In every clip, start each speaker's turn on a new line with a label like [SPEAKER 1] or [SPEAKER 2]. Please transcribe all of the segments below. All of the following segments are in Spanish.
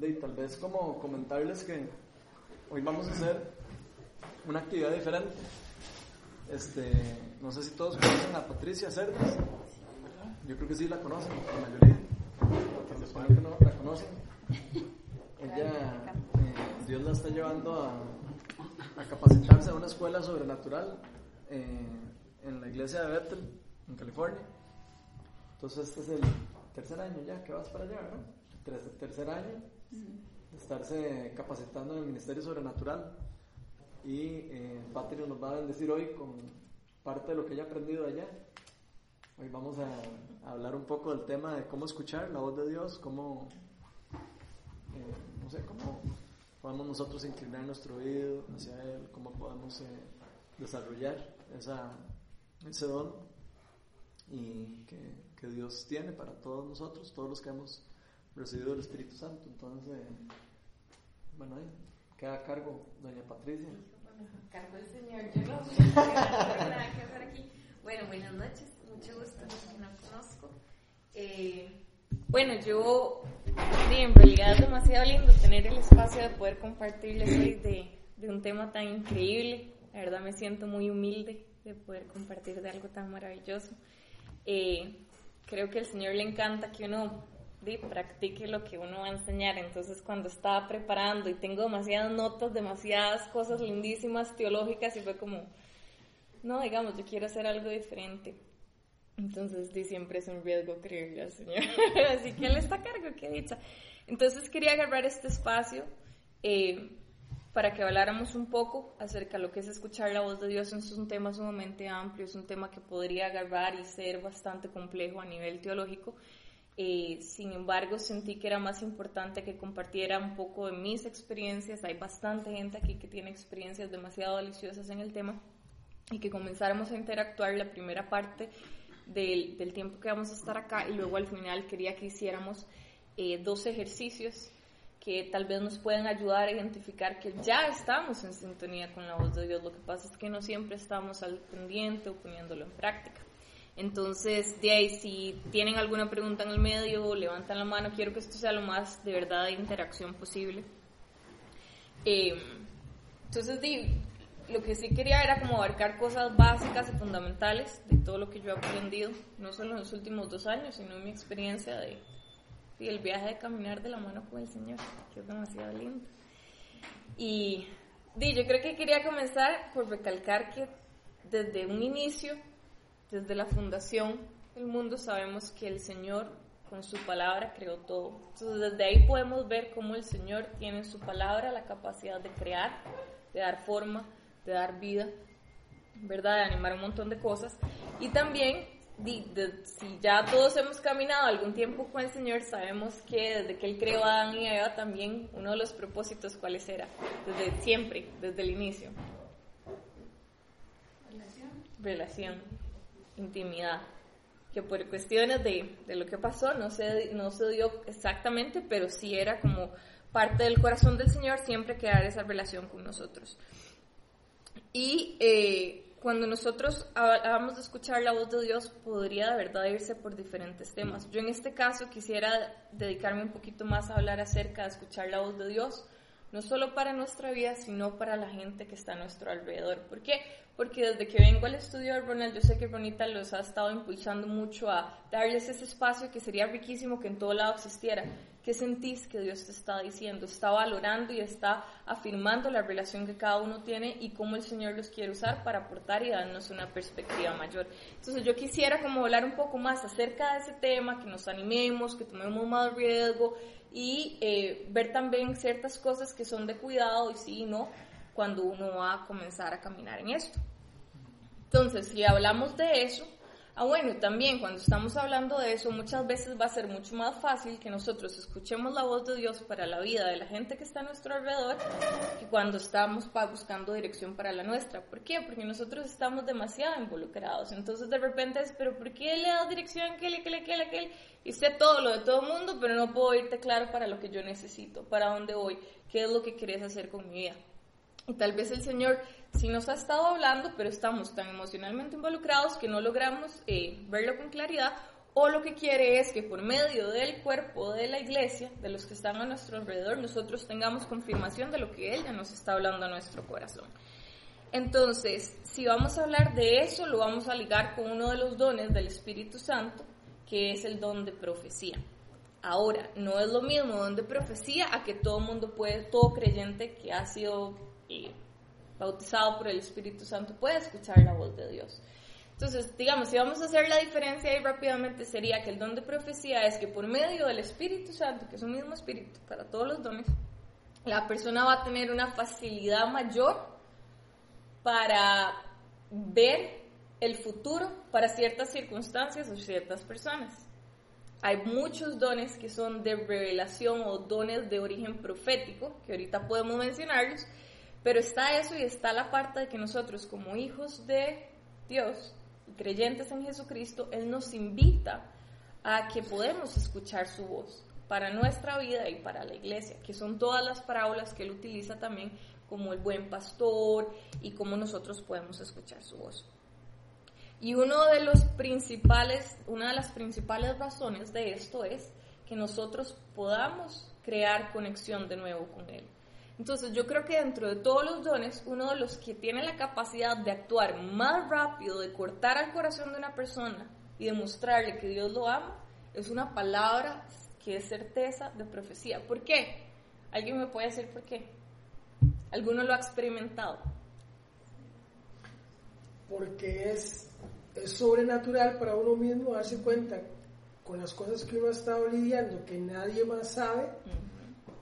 [SPEAKER 1] Y tal vez como comentarles que hoy vamos a hacer una actividad diferente. Este, no sé si todos conocen a Patricia Cerdas. Yo creo que sí la conocen, la mayoría. Los que no la conocen. Ella, eh, Dios la está llevando a, capacitarse a una escuela sobrenatural eh, en la iglesia de Bethel, en California. Entonces este es el tercer año ya que vas para allá, ¿no? tercer año estarse capacitando en el Ministerio Sobrenatural. Y eh, Patria nos va a bendecir hoy con parte de lo que ella ha aprendido allá. Hoy vamos a, hablar un poco del tema de cómo escuchar la voz de Dios, cómo, eh, no sé, cómo podemos nosotros inclinar nuestro oído hacia Él, cómo podemos eh, desarrollar esa, ese don y que, que Dios tiene para todos nosotros, todos los que hemos recibido el Espíritu Santo. Entonces, bueno, ahí queda a cargo doña Patricia.
[SPEAKER 2] Cargo del Señor, yo no, tengo nada que hacer aquí. Bueno, buenas noches, mucho gusto, los que no conozco. Eh, bueno, yo, en realidad es demasiado lindo tener el espacio de poder compartirles hoy de, de un tema tan increíble. La verdad me siento muy humilde de poder compartir de algo tan maravilloso. Eh, creo que al Señor le encanta que uno practique lo que uno va a enseñar. Entonces, cuando estaba preparando y tengo demasiadas notas, demasiadas cosas lindísimas teológicas, y fue como, no, digamos, yo quiero hacer algo diferente. Entonces, di, siempre es un riesgo creerle al Señor. Así que Él está a cargo, qué dicha. Entonces, quería agarrar este espacio eh, para que habláramos un poco acerca de lo que es escuchar la voz de Dios. Es un tema sumamente amplio, es un tema que podría agarrar y ser bastante complejo a nivel teológico. Eh, sin embargo, sentí que era más importante que compartiera un poco de mis experiencias. Hay bastante gente aquí que tiene experiencias demasiado deliciosas en el tema y que comenzáramos a interactuar la primera parte del, del tiempo que vamos a estar acá y luego al final quería que hiciéramos eh, dos ejercicios que tal vez nos puedan ayudar a identificar que ya estamos en sintonía con la voz de Dios. Lo que pasa es que no siempre estamos al pendiente o poniéndolo en práctica. Entonces, de ahí, si tienen alguna pregunta en el medio, levantan la mano. Quiero que esto sea lo más de verdad de interacción posible. Eh, entonces, de, lo que sí quería era como abarcar cosas básicas y fundamentales de todo lo que yo he aprendido, no solo en los últimos dos años, sino en mi experiencia de, de el viaje de caminar de la mano con el Señor, que es demasiado lindo. Y di, yo creo que quería comenzar por recalcar que desde un inicio desde la fundación del mundo sabemos que el Señor con su palabra creó todo. Entonces desde ahí podemos ver cómo el Señor tiene en su palabra la capacidad de crear, de dar forma, de dar vida, ¿verdad? De animar un montón de cosas. Y también, si ya todos hemos caminado algún tiempo con el Señor, sabemos que desde que Él creó a Adán y Eva también uno de los propósitos, ¿cuáles era? Desde siempre, desde el inicio. Relación. Relación intimidad, que por cuestiones de, de, lo que pasó no se, no se dio exactamente, pero sí era como parte del corazón del Señor siempre quedar esa relación con nosotros. Y eh, cuando nosotros hablamos de escuchar la voz de Dios, podría de verdad irse por diferentes temas. Yo en este caso quisiera dedicarme un poquito más a hablar acerca de escuchar la voz de Dios, no solo para nuestra vida, sino para la gente que está a nuestro alrededor. ¿Por qué? Porque desde que vengo al estudio de Ronald, yo sé que Ronita los ha estado impulsando mucho a darles ese espacio que sería riquísimo que en todo lado existiera. ¿Qué sentís que Dios te está diciendo? Está valorando y está afirmando la relación que cada uno tiene y cómo el Señor los quiere usar para aportar y darnos una perspectiva mayor. Entonces yo quisiera como hablar un poco más acerca de ese tema, que nos animemos, que tomemos más riesgo, y eh, ver también ciertas cosas que son de cuidado y sí y no cuando uno va a comenzar a caminar en esto. Entonces, si hablamos de eso, ah bueno, también cuando estamos hablando de eso, muchas veces va a ser mucho más fácil que nosotros escuchemos la voz de Dios para la vida de la gente que está a nuestro alrededor que cuando estamos buscando dirección para la nuestra. ¿Por qué? Porque nosotros estamos demasiado involucrados. Entonces de repente es, pero ¿por qué le da dirección a aquel, aquel, aquel, aquel? y sé todo lo de todo el mundo, pero no puedo irte claro para lo que yo necesito, para dónde voy, qué es lo que quieres hacer con mi vida. Y tal vez el Señor sí nos ha estado hablando, pero estamos tan emocionalmente involucrados que no logramos eh, verlo con claridad, o lo que quiere es que por medio del cuerpo de la iglesia, de los que están a nuestro alrededor, nosotros tengamos confirmación de lo que Él ya nos está hablando a nuestro corazón. Entonces, si vamos a hablar de eso, lo vamos a ligar con uno de los dones del Espíritu Santo, que es el don de profecía. Ahora, no es lo mismo don de profecía a que todo mundo puede, todo creyente que ha sido eh, bautizado por el Espíritu Santo puede escuchar la voz de Dios. Entonces, digamos, si vamos a hacer la diferencia ahí rápidamente, sería que el don de profecía es que por medio del Espíritu Santo, que es un mismo espíritu para todos los dones, la persona va a tener una facilidad mayor para ver el futuro para ciertas circunstancias o ciertas personas. Hay muchos dones que son de revelación o dones de origen profético, que ahorita podemos mencionarlos, pero está eso y está la parte de que nosotros como hijos de Dios creyentes en Jesucristo, Él nos invita a que podemos escuchar su voz para nuestra vida y para la iglesia, que son todas las parábolas que Él utiliza también como el buen pastor y cómo nosotros podemos escuchar su voz. Y uno de los principales, una de las principales razones de esto es que nosotros podamos crear conexión de nuevo con Él. Entonces yo creo que dentro de todos los dones, uno de los que tiene la capacidad de actuar más rápido, de cortar al corazón de una persona y demostrarle que Dios lo ama, es una palabra que es certeza de profecía. ¿Por qué? ¿Alguien me puede decir por qué? ¿Alguno lo ha experimentado?
[SPEAKER 3] Porque es, es sobrenatural para uno mismo darse cuenta con las cosas que uno ha estado lidiando, que nadie más sabe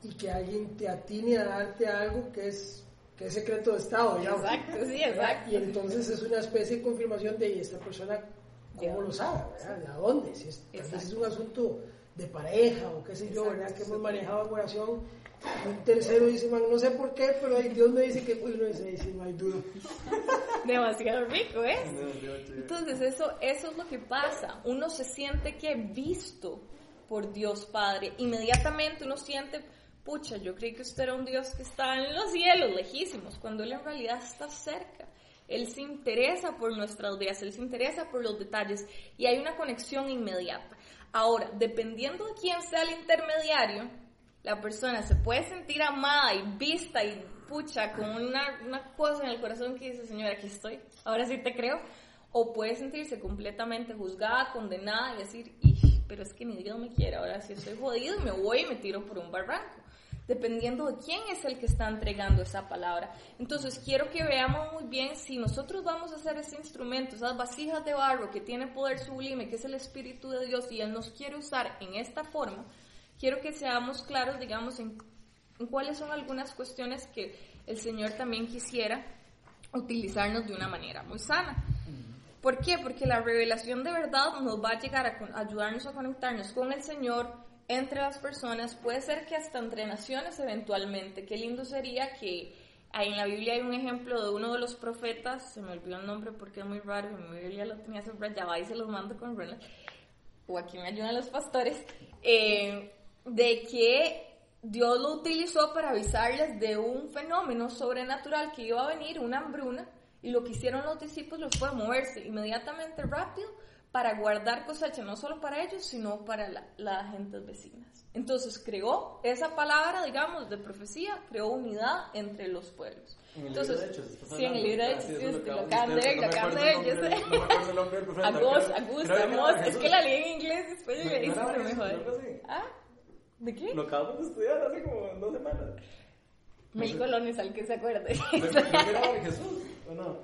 [SPEAKER 3] y que alguien te atine a darte algo que es que es secreto de Estado,
[SPEAKER 2] Exacto, sí, exacto.
[SPEAKER 3] Y entonces es una especie de confirmación de esta persona, ¿cómo lo sabe? ¿De dónde? Si es, es un asunto de pareja o qué sé yo, ¿verdad? Que hemos manejado en oración. Un tercero dice, no sé por qué, pero Dios me dice que, uy, no dice, no hay duda.
[SPEAKER 2] Demasiado rico, ¿eh? Entonces, eso, eso es lo que pasa. Uno se siente que visto por Dios Padre. Inmediatamente uno siente pucha, yo creí que usted era un Dios que está en los cielos, lejísimos, cuando Él en realidad está cerca. Él se interesa por nuestras vidas, Él se interesa por los detalles y hay una conexión inmediata. Ahora, dependiendo de quién sea el intermediario, la persona se puede sentir amada y vista y pucha con una, una cosa en el corazón que dice, Señor, aquí estoy, ahora sí te creo, o puede sentirse completamente juzgada, condenada y decir, pero es que ni Dios me quiere, ahora sí estoy jodido y me voy y me tiro por un barranco dependiendo de quién es el que está entregando esa palabra. Entonces, quiero que veamos muy bien si nosotros vamos a hacer ese instrumento, esas vasijas de barro que tiene poder sublime, que es el Espíritu de Dios, y Él nos quiere usar en esta forma, quiero que seamos claros, digamos, en, cuáles son algunas cuestiones que el Señor también quisiera utilizarnos de una manera muy sana. ¿Por qué? Porque la revelación de verdad nos va a llegar a ayudarnos a conectarnos con el Señor, entre las personas, puede ser que hasta entre naciones eventualmente. Qué lindo sería que ahí en la Biblia hay un ejemplo de uno de los profetas, se me olvidó el nombre porque es muy raro, en mi Biblia lo tenía subrayado y se los mando con Ronald, o aquí me ayudan los pastores, eh, de que Dios lo utilizó para avisarles de un fenómeno sobrenatural que iba a venir, una hambruna, y lo que hicieron los discípulos fue moverse inmediatamente rápido para guardar cosecha, no solo para ellos, sino para las la gentes vecinas. Entonces creó esa palabra, digamos, de profecía, creó unidad entre los pueblos. Entonces,
[SPEAKER 1] de hechos,
[SPEAKER 2] sí, en el libro de hechos,
[SPEAKER 1] sí,
[SPEAKER 2] lo acaban de ver, lo acaban de ver, yo sé.
[SPEAKER 1] El.
[SPEAKER 2] Agus, Agus, Amos, es que la leí en inglés, después yo
[SPEAKER 1] ¿No
[SPEAKER 2] le hice,
[SPEAKER 1] era
[SPEAKER 2] pero me
[SPEAKER 1] Jesús,
[SPEAKER 2] jodé.
[SPEAKER 1] algo así?
[SPEAKER 2] ¿Ah? ¿De qué?
[SPEAKER 1] Lo acabamos de estudiar hace como dos semanas.
[SPEAKER 2] Mil colones al que se acuerde.
[SPEAKER 1] ¿No era de Jesús o no?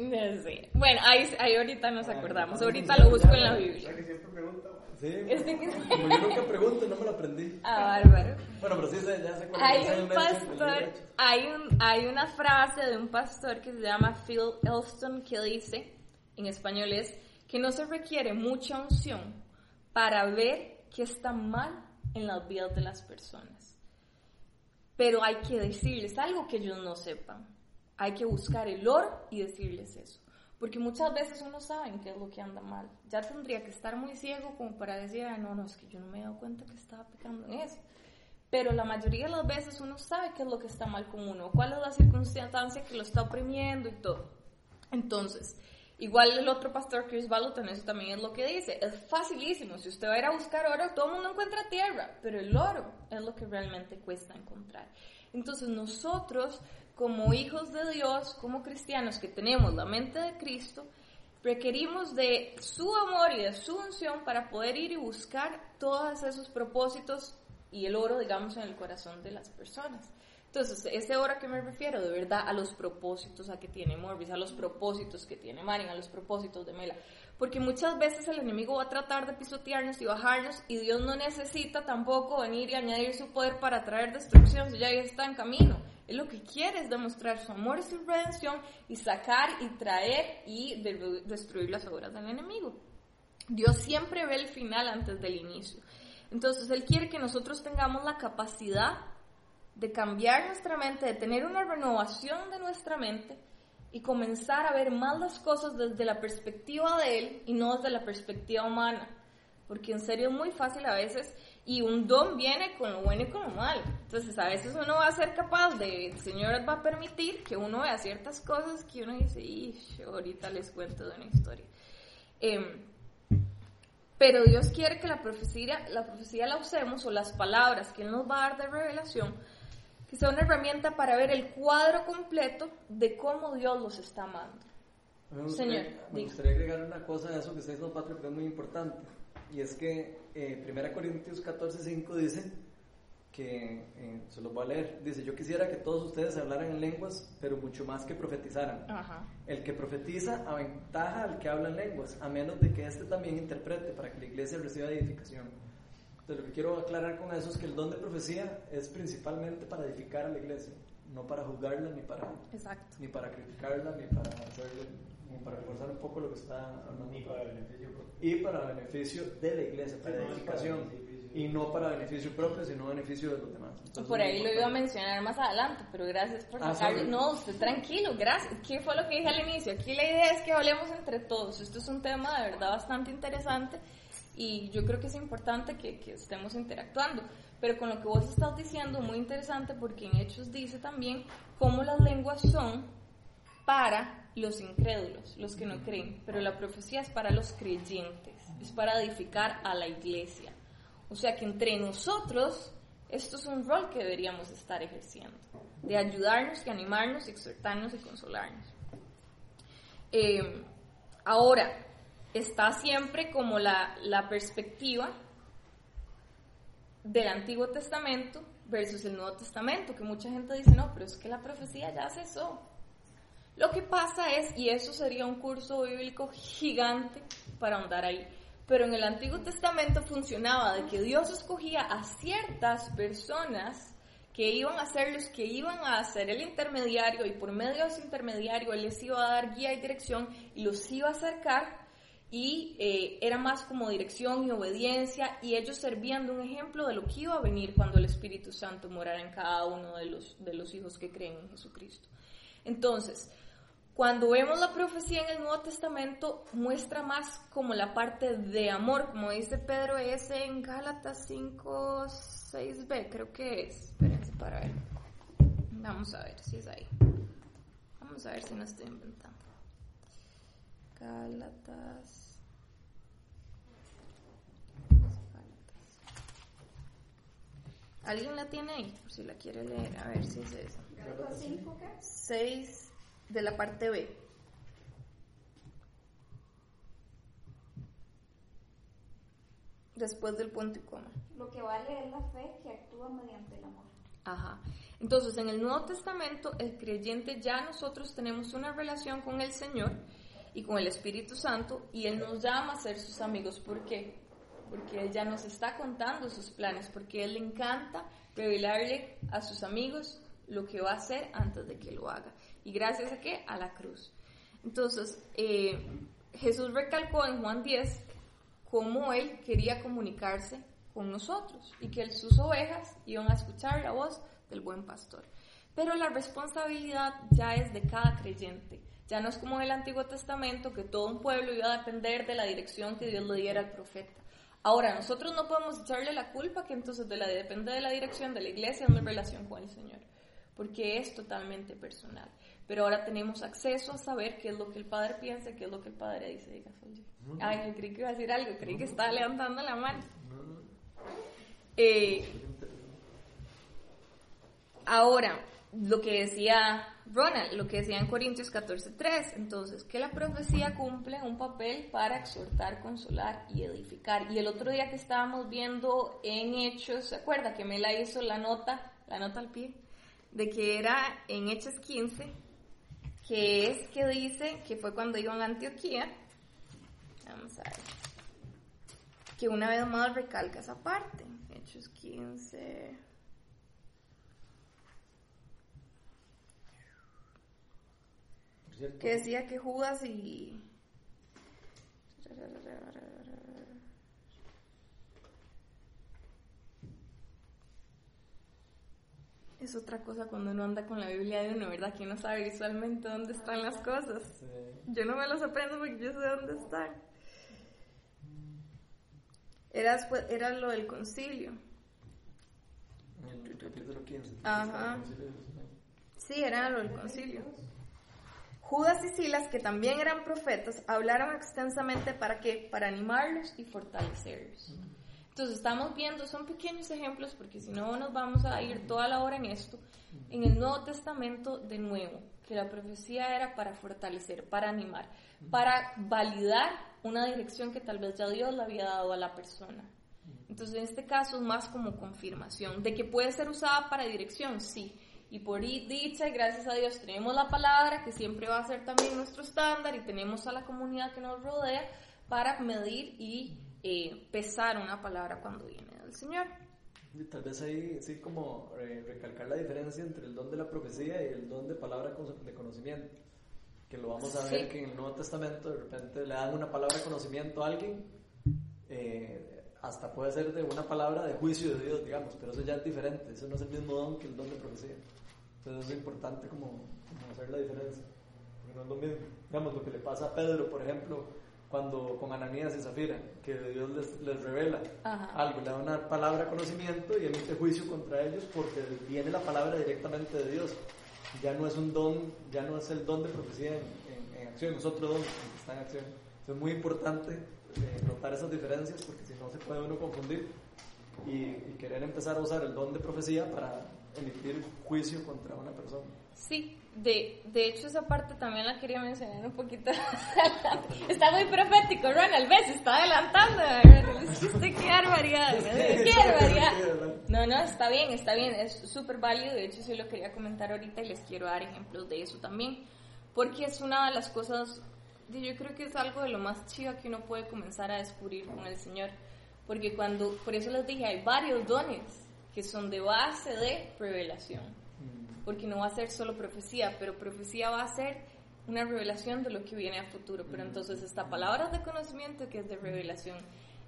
[SPEAKER 2] No sé. Bueno, ahí, ahí ahorita nos acordamos. Ahorita lo busco en la Biblia.
[SPEAKER 3] que siempre pregunta.
[SPEAKER 1] Sí.
[SPEAKER 2] Este que-
[SPEAKER 1] Como yo nunca pregunto, no me lo aprendí.
[SPEAKER 2] Ah, bárbaro.
[SPEAKER 1] Bueno, pero sí, ya sé cuál
[SPEAKER 2] Hay un
[SPEAKER 1] el
[SPEAKER 2] pastor, hay, un, hay una frase de un pastor que se llama Phil Elston que dice, en español es, que no se requiere mucha unción para ver qué está mal en las vidas de las personas. Pero hay que decirles algo que ellos no sepan. Hay que buscar el oro y decirles eso. Porque muchas veces uno sabe qué es lo que anda mal. Ya tendría que estar muy ciego como para decir, no, no, es que yo no me he dado cuenta que estaba pecando en eso. Pero la mayoría de las veces uno sabe qué es lo que está mal con uno, cuál es la circunstancia que lo está oprimiendo y todo. Entonces, Igual el otro pastor, Chris Balloton, eso también es lo que dice. Es facilísimo. Si usted va a ir a buscar oro, todo el mundo encuentra tierra, pero el oro es lo que realmente cuesta encontrar. Entonces nosotros, como hijos de Dios, como cristianos que tenemos la mente de Cristo, requerimos de su amor y de su unción para poder ir y buscar todos esos propósitos y el oro, digamos, en el corazón de las personas. Entonces, ese oro a que me refiero, de verdad, a los propósitos a que tiene Morris, a los propósitos que tiene Marian, a los propósitos de Mela. Porque muchas veces el enemigo va a tratar de pisotearnos y bajarnos y Dios no necesita tampoco venir y añadir su poder para traer destrucción si ya está en camino. Él lo que quiere es demostrar su amor y su redención y sacar y traer y destruir las obras del enemigo. Dios siempre ve el final antes del inicio. Entonces Él quiere que nosotros tengamos la capacidad de cambiar nuestra mente, de tener una renovación de nuestra mente y comenzar a ver más las cosas desde la perspectiva de Él y no desde la perspectiva humana. Porque en serio muy fácil a veces y un don viene con lo bueno y con lo malo. Entonces a veces uno va a ser capaz de, el Señor va a permitir que uno vea ciertas cosas que uno dice, y ahorita les cuento de una historia. Em, pero Dios quiere que la profecía, la profecía la usemos o las palabras que Él nos va a dar de revelación que sea una herramienta para ver el cuadro completo de cómo Dios los está amando.
[SPEAKER 1] Me gustaría, Señor, me gustaría agregar una cosa a eso que está diciendo Patrick, que es muy importante, y es que eh, 1 Corintios 14, 5 dice que, eh, se los voy a leer, dice, yo quisiera que todos ustedes hablaran en lenguas, pero mucho más que profetizaran. El que profetiza aventaja al que habla en lenguas, a menos de que éste también interprete para que la iglesia reciba edificación lo que quiero aclarar con eso es que el don de profecía es principalmente para edificar a la iglesia, no para juzgarla, ni para, ni para criticarla, ni para ni para reforzar un poco lo que está hablando.
[SPEAKER 4] Ni para beneficio.
[SPEAKER 1] Y para beneficio de la iglesia, para edificación. y no para beneficio propio, sino beneficio de los demás.
[SPEAKER 2] por ahí lo iba a mencionar más adelante, pero gracias por ah, sacarlo. no, usted tranquilo, gracias. ¿Qué fue lo que dije al inicio? Aquí la idea es que hablemos entre todos. Esto es un tema de verdad bastante interesante y yo creo que es importante que, que, estemos interactuando. Pero con lo que vos estás diciendo, muy interesante porque en Hechos dice también cómo las lenguas son para los incrédulos, los que no creen, pero la profecía es para los creyentes, es para edificar a la iglesia. O sea que entre nosotros, esto es un rol que deberíamos estar ejerciendo, de ayudarnos y animarnos, exhortarnos y consolarnos. Eh, ahora, está siempre como la, la perspectiva del Antiguo Testamento versus el Nuevo Testamento, que mucha gente dice, no, pero es que la profecía ya cesó. Lo que pasa es, y eso sería un curso bíblico gigante para ahondar ahí, pero en el Antiguo Testamento funcionaba de que Dios escogía a ciertas personas que iban a ser los que iban a ser el intermediario y por medio de ese intermediario Él les iba a dar guía y dirección y los iba a acercar y eh, era más como dirección y obediencia y ellos servían de un ejemplo de lo que iba a venir cuando el Espíritu Santo morara en cada uno de los, de los hijos que creen en Jesucristo. Entonces, cuando vemos la profecía en el Nuevo Testamento, muestra más como la parte de amor, como dice Pedro es en Gálatas 5, 6b, creo que es. Espérense para ver. Vamos a ver si es ahí. Vamos a ver si no estoy inventando. Gálatas ¿Alguien la tiene ahí? Por si la quiere leer, a ver si es eso. 6 de la parte B. Después del punto y coma.
[SPEAKER 5] Lo que vale es la fe que actúa mediante el amor.
[SPEAKER 2] Ajá. Entonces, en el Nuevo Testamento, el creyente ya nosotros tenemos una relación con el Señor y con el Espíritu Santo y Él nos llama a ser sus amigos. ¿Por qué? porque Él ya nos está contando sus planes, porque Él le encanta revelarle a sus amigos lo que va a hacer antes de que lo haga. ¿Y gracias a qué? A la cruz. Entonces, eh, Jesús recalcó en Juan 10 cómo Él quería comunicarse con nosotros y que sus ovejas iban a escuchar la voz del buen pastor. Pero la responsabilidad ya es de cada creyente. Ya no es como en el Antiguo Testamento que todo un pueblo iba a depender de la dirección que Dios le diera al profeta. Ahora, nosotros no podemos echarle la culpa que entonces de la, depende de la dirección de la iglesia en relación con el Señor. porque es totalmente personal. Pero ahora tenemos acceso a saber qué es lo que el padre piensa, qué es lo que el padre dice. Diga, Ay, creí que iba a decir algo, creí que estaba levantando la mano. Eh, ahora, lo que decía Ronald, lo que decía en Corintios 14:3, entonces, que la profecía cumple un papel para exhortar, consolar y edificar. Y el otro día que estábamos viendo en Hechos, ¿se acuerda que me la hizo la nota, la nota al pie? De que era en Hechos 15, que es que dice que fue cuando iban a Antioquía. Vamos a ver. Que una vez más recalca esa parte. Hechos 15. que decía que Judas y es otra cosa cuando uno anda con la Biblia de uno, ¿verdad? Que uno sabe visualmente dónde están las cosas. Yo no me los aprendo porque yo sé dónde están. Era, era lo del concilio.
[SPEAKER 1] el capítulo 15.
[SPEAKER 2] Ajá. Sí, era lo del concilio. Judas y Silas, que también eran profetas, hablaron extensamente para qué? Para animarlos y fortalecerlos. Entonces estamos viendo, son pequeños ejemplos porque si no nos vamos a ir toda la hora en esto. En el Nuevo Testamento, de nuevo, que la profecía era para fortalecer, para animar, para validar una dirección que tal vez ya Dios le había dado a la persona. Entonces en este caso es más como confirmación de que puede ser usada para dirección, sí, y por dicha y gracias a Dios tenemos la palabra, que siempre va a ser también nuestro estándar, y tenemos a la comunidad que nos rodea para medir y eh, pesar una palabra cuando viene del Señor.
[SPEAKER 1] Y tal vez ahí sí como eh, recalcar la diferencia entre el don de la profecía y el don de palabra de conocimiento. Que lo vamos a ver que en el Nuevo Testamento de repente le dan una palabra de conocimiento a alguien, eh, hasta puede ser de una palabra de juicio de Dios, digamos, pero eso ya es diferente, eso no es el mismo don que el don de profecía. Entonces es importante como, hacer la diferencia. Porque no es lo mismo. Digamos, lo que le pasa a Pedro, por ejemplo, cuando con Ananías y Zafira, que Dios les, les revela algo, le da una palabra conocimiento y emite juicio contra ellos porque viene la palabra directamente de Dios. Ya no es un don, ya no es el don de profecía en, acción, es otro don que está en acción. es muy importante eh, notar esas diferencias porque si no se puede uno confundir y, y querer empezar a usar el don de profecía para emitir juicio contra una persona.
[SPEAKER 2] Sí, de, de hecho esa parte también la quería mencionar un poquito. está muy profético, Ronald, ves, está adelantando. qué barbaridad, qué barbaridad. No, no, está bien, está bien, es súper válido. De hecho, sí lo quería comentar ahorita y les quiero dar ejemplos de eso también. Porque es una de las cosas, yo creo que es algo de lo más chido que uno puede comenzar a descubrir con el Señor. Porque cuando, por eso les dije, hay varios dones que son de base de revelación. Porque no va a ser solo profecía, pero profecía va a ser una revelación de lo que viene a futuro. Pero entonces está palabras de conocimiento que es de revelación.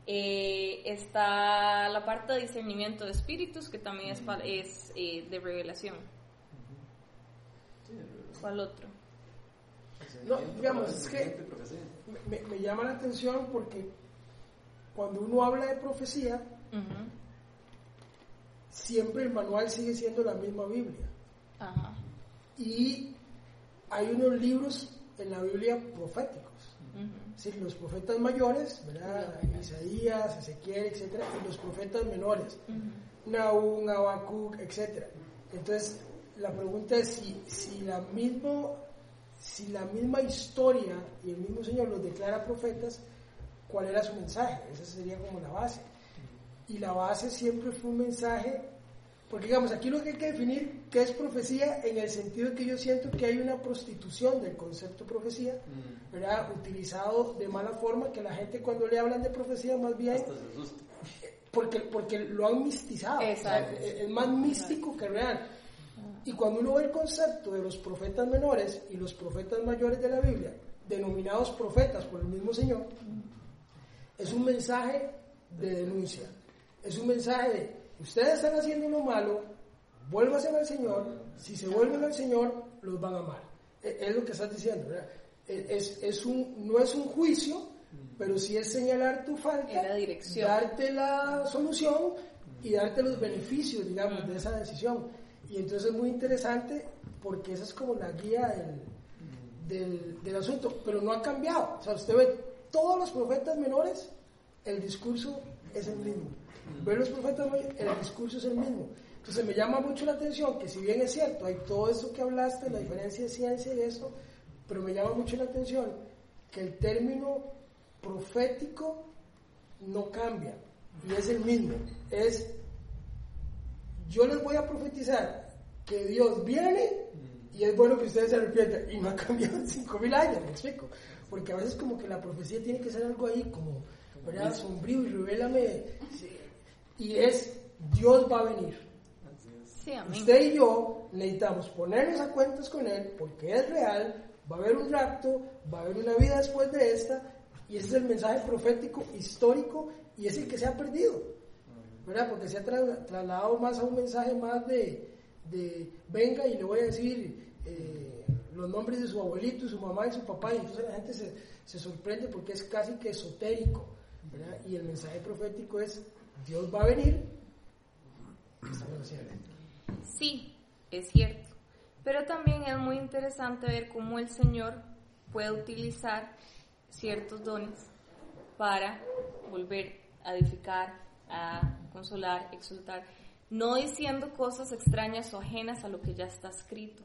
[SPEAKER 2] Eh, está la parte de discernimiento de espíritus que también es, es eh, de revelación. ¿Cuál otro?
[SPEAKER 3] No, digamos, es que me, llama la atención porque cuando uno habla de profecía, siempre el manual sigue siendo la misma Biblia. Y hay unos libros en la Biblia proféticos. los profetas mayores, ¿verdad? Isaías, Ezequiel, etc. Y los profetas menores, uh Nahum, Habacuc, etc. Entonces, la pregunta es si, si, la mismo, si la misma historia y el mismo Señor los declara profetas, ¿cuál era su mensaje? Esa sería como la base y la base siempre fue un mensaje, porque digamos, aquí lo que hay que definir qué es profecía en el sentido de que yo siento que hay una prostitución del concepto profecía, mm. ¿verdad? Utilizado de mala forma, que la gente cuando le hablan de profecía más bien... Porque, porque lo han mistizado, es más místico que real. Y cuando uno ve el concepto de los profetas menores y los profetas mayores de la Biblia, denominados profetas por el mismo Señor, es un mensaje de denuncia es un mensaje de, ustedes están haciendo lo malo, vuélvanse al Señor, si se vuelven al Señor, los van a amar. E, es lo que estás diciendo, ¿verdad? E, es, es un, no es un juicio, pero sí es señalar tu falta, darte la solución y darte los beneficios, digamos, de esa decisión. Y entonces es muy interesante porque esa es como la guía del, del, del asunto, pero no ha cambiado. O sea, usted ve todos los profetas menores, el discurso es el mismo. Ver los profetas el discurso es el mismo. Entonces me llama mucho la atención que si bien es cierto, hay todo eso que hablaste, la diferencia de ciencia y eso, pero me llama mucho la atención que el término profético no cambia y es el mismo. Es, yo les voy a profetizar que Dios viene y es bueno que ustedes se arrepientan. Y no ha cambiado en 5.000 años, me explico. Porque a veces como que la profecía tiene que ser algo ahí como, ¿verdad? Sombrío y revélame. Y es, Dios va a venir.
[SPEAKER 2] Sí.
[SPEAKER 3] Usted y yo necesitamos ponernos a cuentas con Él porque es real, va a haber un rapto, va a haber una vida después de esta, y ese es el mensaje profético histórico y es el que se ha perdido, ¿verdad? Porque se ha tra- trasladado más a un mensaje más de, de venga y le voy a decir eh, los nombres de su abuelito y su mamá y su papá, y entonces la gente se, se sorprende porque es casi que esotérico, ¿verdad? Y el mensaje profético es Dios va a venir.
[SPEAKER 2] Sí, es cierto. Pero también es muy interesante ver cómo el Señor puede utilizar ciertos dones para volver a edificar, a consolar, exultar, no diciendo cosas extrañas o ajenas a lo que ya está escrito.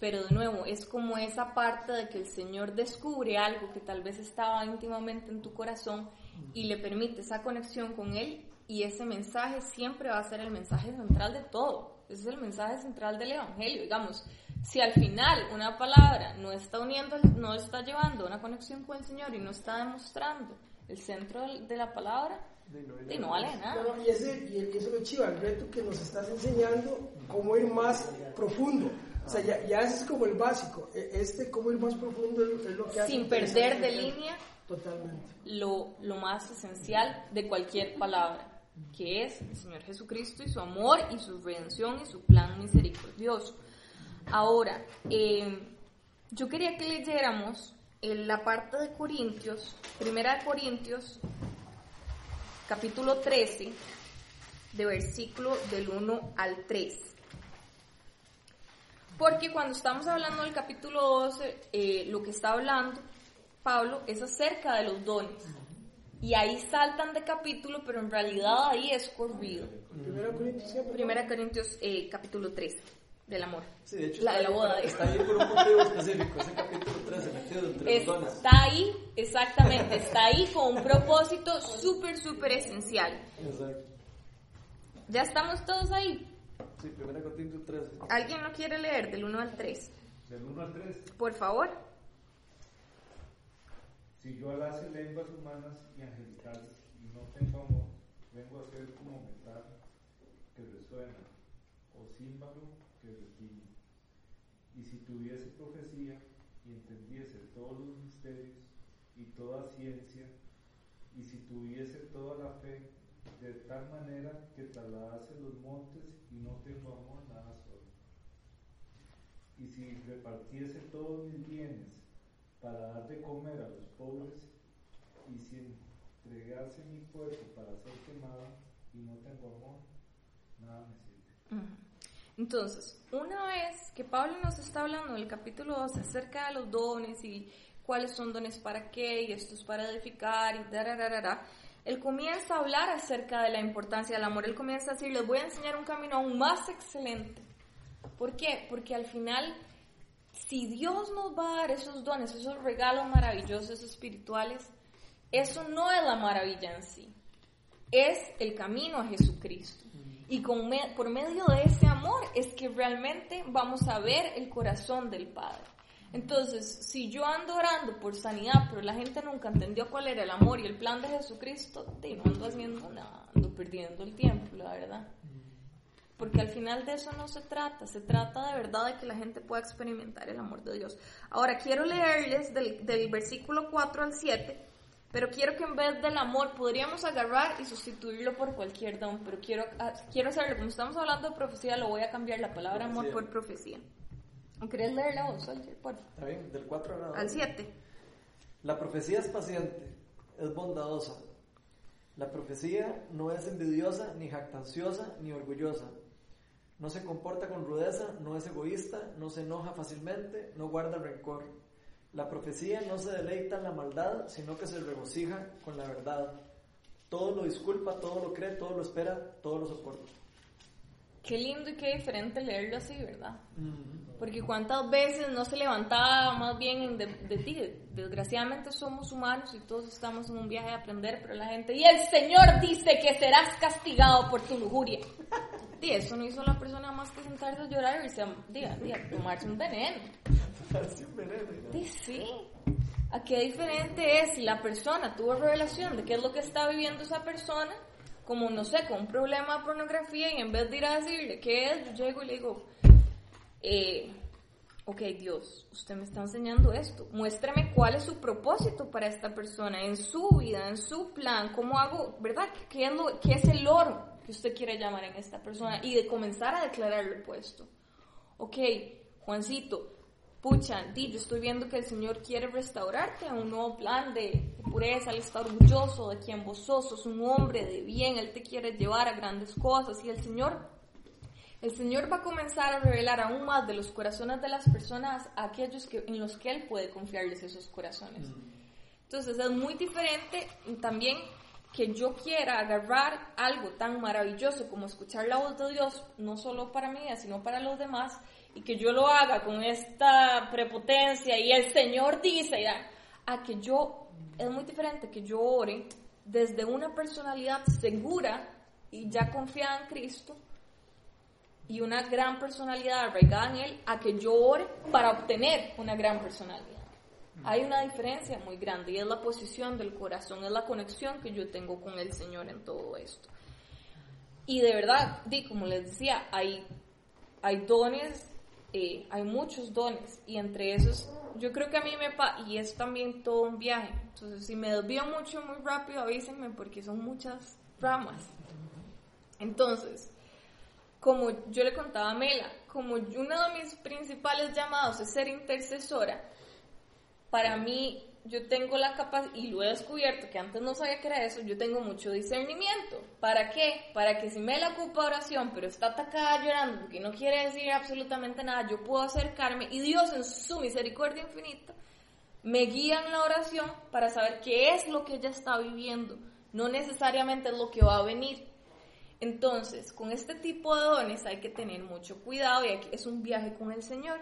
[SPEAKER 2] Pero de nuevo, es como esa parte de que el Señor descubre algo que tal vez estaba íntimamente en tu corazón y le permite esa conexión con Él y ese mensaje siempre va a ser el mensaje central de todo. Ese es el mensaje central del Evangelio. Digamos, si al final una palabra no está uniendo, no está llevando una conexión con el Señor y no está demostrando el centro de la palabra, y no vale nada.
[SPEAKER 3] No, no, y, ese, y eso es lo chiva, el reto que nos estás enseñando, cómo ir más profundo. O sea, ya, ya ese es como el básico. E- Este, cómo ir más profundo es, lo que hace.
[SPEAKER 2] Sin perder de línea
[SPEAKER 3] Totalmente.
[SPEAKER 2] lo, lo más esencial de cualquier palabra, que es el Señor Jesucristo y su amor y su redención y su plan misericordioso. Ahora, eh, yo quería que leyéramos en la parte de Corintios, primera de Corintios, capítulo 13, de versículo del 1 al 3. Porque cuando estamos hablando del capítulo 12, eh, lo que está hablando Pablo es acerca de los dones. Y ahí saltan de capítulo, pero en realidad ahí es corrido.
[SPEAKER 3] Primera Corintios.
[SPEAKER 2] Primera Corintios eh, capítulo 13, del amor.
[SPEAKER 1] Sí, de hecho,
[SPEAKER 2] La de la boda.
[SPEAKER 1] está ahí por un motivo específico, ese capítulo 13 metido entre los dones.
[SPEAKER 2] Está ahí, exactamente, está ahí con un propósito súper, súper esencial.
[SPEAKER 1] Exacto.
[SPEAKER 2] Ya estamos todos ahí.
[SPEAKER 1] Sí, primera Corintios 13.
[SPEAKER 2] ¿Alguien lo quiere leer del 1 al 3?
[SPEAKER 4] Del 1 al 3.
[SPEAKER 2] Por favor.
[SPEAKER 4] Si yo hablase lenguas humanas y angelicales y no tengo amor, vengo a ser como metal que resuena o címbalo que retiñe. Y si tuviese profecía y entendiese todos los misterios y toda ciencia, y si tuviese toda la fe, de tal manera que trasladase los montes y no tengo amor, nada soy. Y si repartiese todos mis bienes para dar de comer a los pobres, y si entregase mi cuerpo para ser quemado y no tengo amor, nada me sirve.
[SPEAKER 2] Entonces, una vez que Pablo nos está hablando en el capítulo 12 acerca de los dones y cuáles son dones para qué, y esto es para edificar, y darararara, él comienza a hablar acerca de la importancia del amor. Él comienza a decir, les voy a enseñar un camino aún más excelente. ¿Por qué? Porque al final, si Dios nos va a dar esos dones, esos regalos maravillosos espirituales, eso no es la maravilla en sí es el camino a Jesucristo. Y por medio de ese amor es que realmente vamos a ver el corazón del Padre. Entonces, si yo ando orando por sanidad, pero la gente nunca entendió cuál era el amor y el plan de Jesucristo, no ando haciendo nada, ando perdiendo el tiempo, la verdad. Porque al final de eso no se trata, se trata de verdad de que la gente pueda experimentar el amor de Dios. Ahora, quiero leerles del, del versículo 4 al 7, pero quiero que en vez del amor podríamos agarrar y sustituirlo por cualquier don, pero quiero, ah, quiero hacerlo, como estamos hablando de profecía, lo voy a cambiar la palabra amor
[SPEAKER 1] Profecía.
[SPEAKER 2] por profecía. ¿O ¿Querés leerla vos, Soldier? Por.
[SPEAKER 1] ¿Está bien? Del 4 al
[SPEAKER 2] Al 7.
[SPEAKER 1] La profecía es paciente, es bondadosa. La profecía no es envidiosa, ni jactanciosa, ni orgullosa. No se comporta con rudeza, no es egoísta, no se enoja fácilmente, no guarda rencor. La profecía no se deleita en la maldad, sino que se regocija con la verdad. Todo lo disculpa, todo lo cree, todo lo espera, todo lo soporta.
[SPEAKER 2] Qué lindo y qué diferente leerlo así, ¿verdad? Porque cuántas veces no se levantaba más bien de, de, ti. Desgraciadamente somos humanos y todos estamos en un viaje de aprender, pero la gente, y el Señor dice que serás castigado por tu lujuria. Y eso no hizo la persona más que sentarse a llorar y a, diga, diga, tomarse un veneno.
[SPEAKER 1] Tomarse un veneno.
[SPEAKER 2] Sí, sí. ¿A qué diferente es si la persona tuvo revelación de qué es lo que está viviendo esa persona? como no sé, con un problema de pornografía y en vez de ir a decirle qué es, yo llego y le digo, eh, ok Dios, usted me está enseñando esto, muéstrame cuál es su propósito para esta persona, en su vida, en su plan, cómo hago, ¿verdad? ¿Qué es, lo, qué es el oro que usted quiere llamar en esta persona? Y de comenzar a declarar lo opuesto. Ok, Juancito, pucha, di, yo estoy viendo que el Señor quiere restaurarte a un nuevo plan de, pureza, Él está orgulloso de quien vos sos, sos un hombre de bien, Él te quiere llevar a grandes cosas y el Señor, el Señor va a comenzar a revelar aún más de los corazones de las personas a aquellos que, en los que Él puede confiarles esos corazones. Entonces es muy diferente también que yo quiera agarrar algo tan maravilloso como escuchar la voz de Dios, no solo para mí, sino para los demás, y que yo lo haga con esta prepotencia y el Señor dice, a que yo, es muy diferente que yo ore desde una personalidad segura y ya confiada en Cristo y una gran personalidad arraigada en Él, a que yo ore para obtener una gran personalidad. Hay una diferencia muy grande y es la posición del corazón, es la conexión que yo tengo con el Señor en todo esto. Y de verdad, di, como les decía, hay, hay dones eh, hay muchos dones y entre esos yo creo que a mí me pasa, y es también todo un viaje, entonces si me desvío mucho muy rápido avísenme porque son muchas ramas. Entonces, como yo le contaba a Mela, como uno de mis principales llamados es ser intercesora, para mí yo tengo la capacidad, y lo he descubierto, que antes no sabía que era eso, yo tengo mucho discernimiento. ¿Para qué? Para que si me la ocupa oración, pero está atacada llorando porque no quiere decir absolutamente nada, yo puedo acercarme y Dios en su misericordia infinita me guía en la oración para saber qué es lo que ella está viviendo, no necesariamente es lo que va a venir. Entonces, con este tipo de dones hay que tener mucho cuidado y aquí es un viaje con el Señor.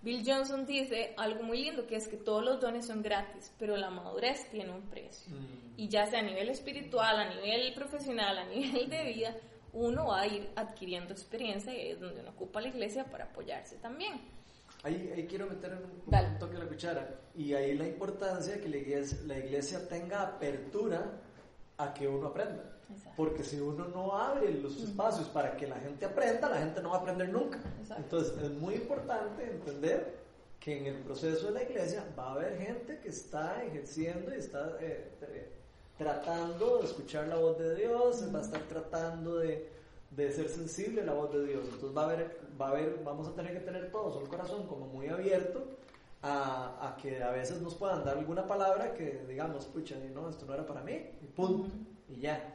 [SPEAKER 2] Bill Johnson dice algo muy lindo, que es que todos los dones son gratis, pero la madurez tiene un precio. Mm. Y ya sea a nivel espiritual, a nivel profesional, a nivel de vida, uno va a ir adquiriendo experiencia y es donde uno ocupa la iglesia para apoyarse también.
[SPEAKER 1] Ahí, ahí quiero meter un, un toque de la cuchara. Y ahí la importancia de que la iglesia, la iglesia tenga apertura a que uno aprenda. Porque si uno no abre los espacios para que la gente aprenda, la gente no va a aprender nunca. Entonces es muy importante entender que en el proceso de la iglesia va a haber gente que está ejerciendo y está eh, tratando de escuchar la voz de Dios, va a estar tratando de, de, ser sensible a la voz de Dios. Entonces va a haber, va a haber, vamos a tener que tener todos un corazón como muy abierto a, a, que a veces nos puedan dar alguna palabra que digamos, pucha, no, esto no era para mí, y punto, y ya.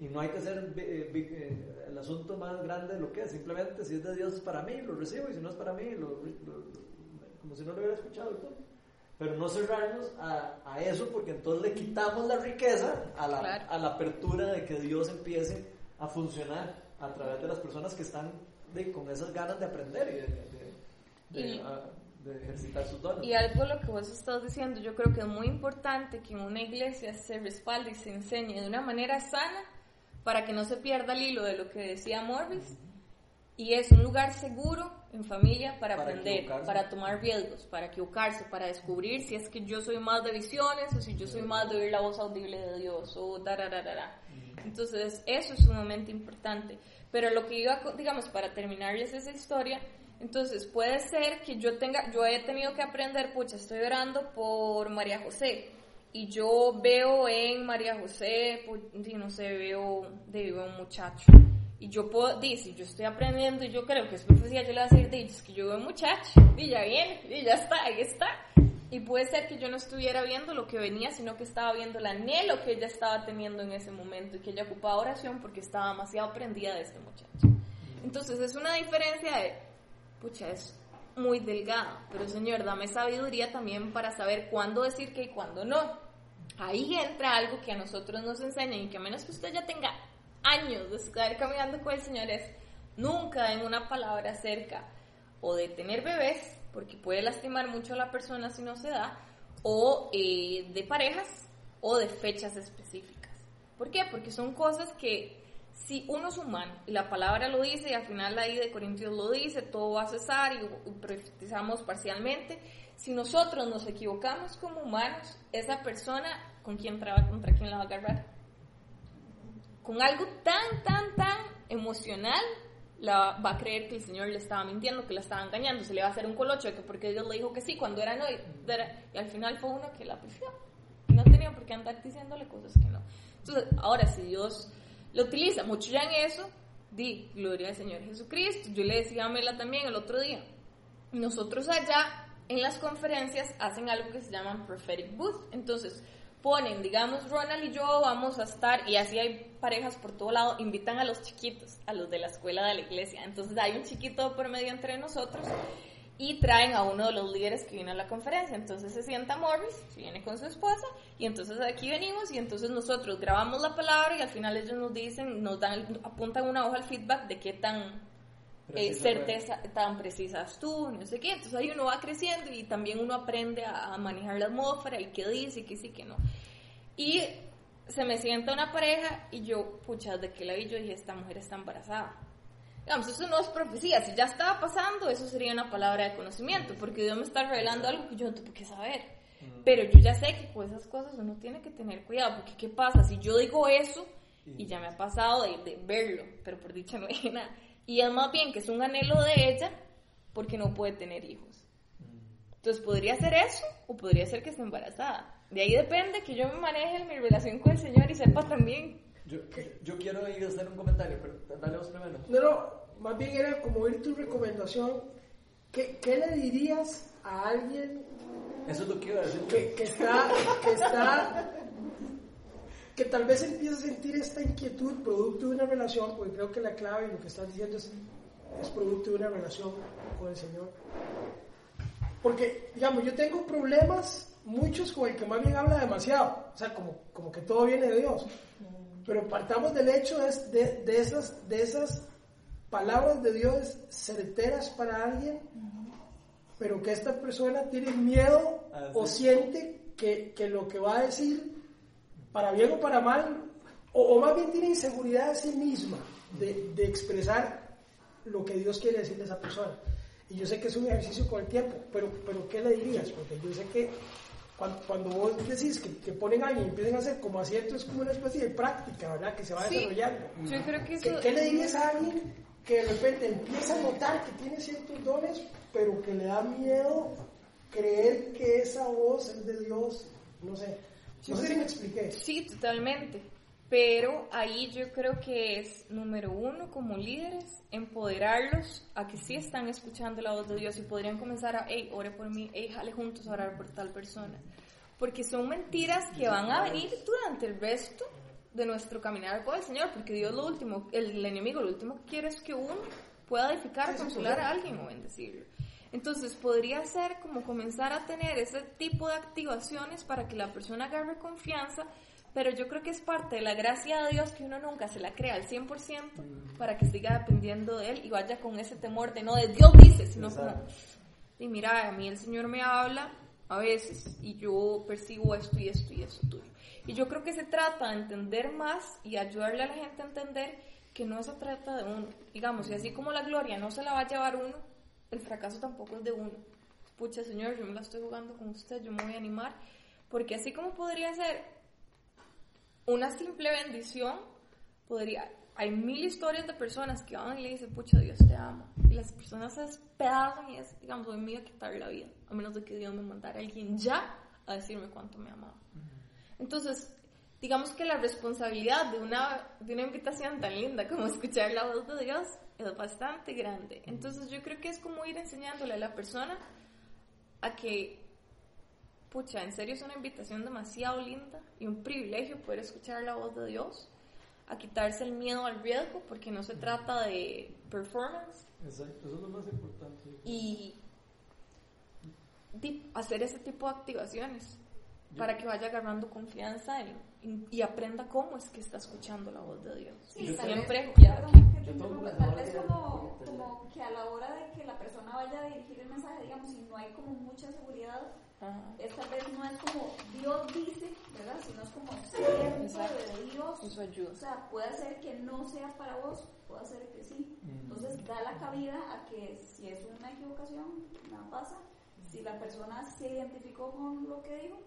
[SPEAKER 1] Y no hay que hacer eh, eh, el asunto más grande de lo que es. Simplemente si es de Dios es para mí, lo recibo. Y si no es para mí, lo, como si no lo hubiera escuchado y todo. Pero no cerrarnos a, a, eso porque entonces le quitamos la riqueza a la, a la apertura de que Dios empiece a funcionar a través de las personas que están de, con esas ganas de aprender y de, de ejercitar sus dones.
[SPEAKER 2] Y algo lo que vos estás diciendo, yo creo que es muy importante que en una iglesia se respalde y se enseñe de una manera sana para que no se pierda el hilo de lo que decía Morris. Y es un lugar seguro en familia para, aprender, para tomar riesgos, para equivocarse, para descubrir si es que yo soy más de visiones o si yo soy más de oír la voz audible de Dios o da, Entonces, eso es sumamente importante. Pero lo que iba, digamos, para terminarles esa historia, entonces puede ser que yo tenga, yo he tenido que aprender, pucha, estoy orando por María José y yo veo en María José, pues, no sé, veo, de un muchacho. Y yo puedo, dice, yo estoy aprendiendo y yo creo que es profecía, yo le voy a decir, es que yo veo un muchacho, y ya viene, y ya está, ahí está. Y puede ser que yo no estuviera viendo lo que venía, sino que estaba viendo el anhelo que ella estaba teniendo en ese momento y que ella ocupaba oración porque estaba demasiado prendida de este muchacho. Entonces es una diferencia de, pucha, es muy delgada, pero Señor, dame sabiduría también para saber cuándo decir que y cuándo no. Ahí entra algo que a nosotros nos enseñan y que a menos que usted ya tenga años de estar caminando con el Señor es nunca en una palabra acerca o de tener bebés, porque puede lastimar mucho a la persona si no se da, o eh, de parejas o de fechas específicas. ¿Por qué? Porque son cosas que si uno es humano y la palabra lo dice y al final la I de Corintios lo dice, todo va a cesar y profetizamos parcialmente, si nosotros nos equivocamos como humanos, esa persona con quién trabaja, contra quién la va a agarrar. Con algo tan, tan, tan emocional, la va a creer que el Señor le estaba mintiendo, que la estaba engañando, se le va a hacer un colocho que porque Dios le dijo que sí, cuando era no, y, al final fue uno que la pifió. No tenía por qué andar diciéndole cosas que no. Entonces, ahora si Dios lo utiliza mucho ya en eso, di, gloria al Señor Jesucristo. Yo le decía a Mela también el otro día, nosotros allá en las conferencias hacen algo que se llama prophetic booth. Entonces, ponen, digamos, Ronald y yo vamos a estar, y así hay parejas por todo lado, invitan a los chiquitos, a los de la escuela de la iglesia. Entonces, hay un chiquito por medio entre nosotros y traen a uno de los líderes que viene a la conferencia. Entonces se sienta Morris, viene con su esposa, y entonces aquí venimos y entonces nosotros grabamos la palabra y al final ellos nos dicen, nos dan, apuntan una hoja al feedback de qué tan eh, certeza tan precisas tú, no sé qué. Entonces ahí uno va creciendo y también uno aprende a, manejar la atmósfera y qué dice y qué sí, qué no. Y se me sienta una pareja y yo, pucha, de que la vi yo dije, esta mujer está embarazada. Digamos, eso no es profecía, si ya estaba pasando, eso sería una palabra de conocimiento, porque Dios me está revelando algo que yo no tengo que saber. Pero yo ya sé que con esas cosas uno tiene que tener cuidado, porque ¿qué pasa? Si yo digo eso, y ya me ha pasado de, de verlo, pero por dicha no hay nada, y es más bien que es un anhelo de ella porque no puede tener hijos. Entonces podría ser eso o podría ser que esté embarazada. De ahí depende que yo me maneje en mi relación con el Señor y sepa también.
[SPEAKER 1] Yo, yo quiero ir a hacer un comentario, pero dale vos primero.
[SPEAKER 3] No, no, más bien era como oír tu recomendación. ¿Qué, qué le dirías a alguien
[SPEAKER 1] Eso es lo que iba a decir.
[SPEAKER 3] que, que está, que está que tal vez empiece a sentir esta inquietud producto de una relación, porque creo que la clave y lo que estás diciendo es, es producto de una relación con el Señor. Porque, digamos, yo tengo problemas, muchos con el que más bien habla demasiado, o sea, como, como que todo viene de Dios. Pero partamos del hecho de, de, esas, de esas palabras de Dios certeras para alguien, pero que esta persona tiene miedo o siente que, que lo que va a decir para bien o para mal, o, más bien tiene inseguridad de sí misma de, de, expresar lo que Dios quiere decirle a esa persona. Y yo sé que es un ejercicio con el tiempo, pero, pero ¿qué le dirías? Porque yo sé que cuando, cuando vos decís que, que, ponen a alguien y empiezan a hacer como acierto, es como una especie de práctica, ¿verdad? Que se va desarrollando.
[SPEAKER 2] Yo creo que
[SPEAKER 3] ¿Qué, ¿Qué, le dirías a alguien que de repente empieza a notar que tiene ciertos dones, pero que le da miedo creer que esa voz es de Dios? No sé. No sé si me expliqué.
[SPEAKER 2] Sí, totalmente. Pero ahí yo creo que es, número uno, como líderes, empoderarlos a que sí están escuchando la voz de Dios y podrían comenzar a, hey, ore por mí, hey, jale juntos a orar por tal persona. Porque son mentiras que van a venir durante el resto de nuestro caminar con el Señor, porque Dios lo último, el, enemigo lo último que quiere es que uno pueda edificar, consolar a alguien o bendecirlo. Entonces podría ser como comenzar a tener ese tipo de activaciones para que la persona agarre confianza, pero yo creo que es parte de la gracia de Dios que uno nunca se la crea al 100% para que siga dependiendo de Él y vaya con ese temor de no de Dios dice, sino como, y mira, a mí el Señor me habla a veces y yo percibo esto y esto y esto tuyo. Y yo creo que se trata de entender más y ayudarle a la gente a entender que no se trata de uno. Digamos, y así como la gloria no se la va a llevar uno, el fracaso tampoco es de uno. Pucha, Señor, yo me la estoy jugando con usted, yo me voy a animar. Porque así como podría ser una simple bendición, podría... Hay mil historias de personas que van y le dicen, pucha, Dios te ama. Y las personas se despedazan y es, digamos, hoy me voy a quitar la vida. A menos de que Dios me mandara a alguien ya a decirme cuánto me amaba. Entonces, digamos que la responsabilidad de una, de una invitación tan linda como escuchar la voz de Dios es bastante grande. Entonces yo creo que es como ir enseñándole a la persona a que, pucha, en serio es una invitación demasiado linda y un privilegio poder escuchar la voz de Dios, a quitarse el miedo al riesgo, porque no se trata de performance.
[SPEAKER 1] Exacto, eso es lo más importante.
[SPEAKER 2] Y hacer ese tipo de activaciones para que vaya agarrando confianza en- en- y aprenda cómo es que está escuchando la voz de Dios.
[SPEAKER 5] Sí,
[SPEAKER 2] Y siempre
[SPEAKER 1] Yo una
[SPEAKER 5] tal vez como, como que a la hora de que la persona vaya a dirigir el mensaje, digamos, si no hay como mucha seguridad,
[SPEAKER 2] Ajá.
[SPEAKER 5] esta vez no es como Dios dice, ¿verdad? Sino es como
[SPEAKER 2] Exacto.
[SPEAKER 5] de Dios.
[SPEAKER 2] Eso ayuda.
[SPEAKER 5] O sea, puede ser que no sea para vos, puede ser que sí. Entonces da la cabida a que si es una equivocación, nada pasa. Si la persona se identificó con lo que dijo,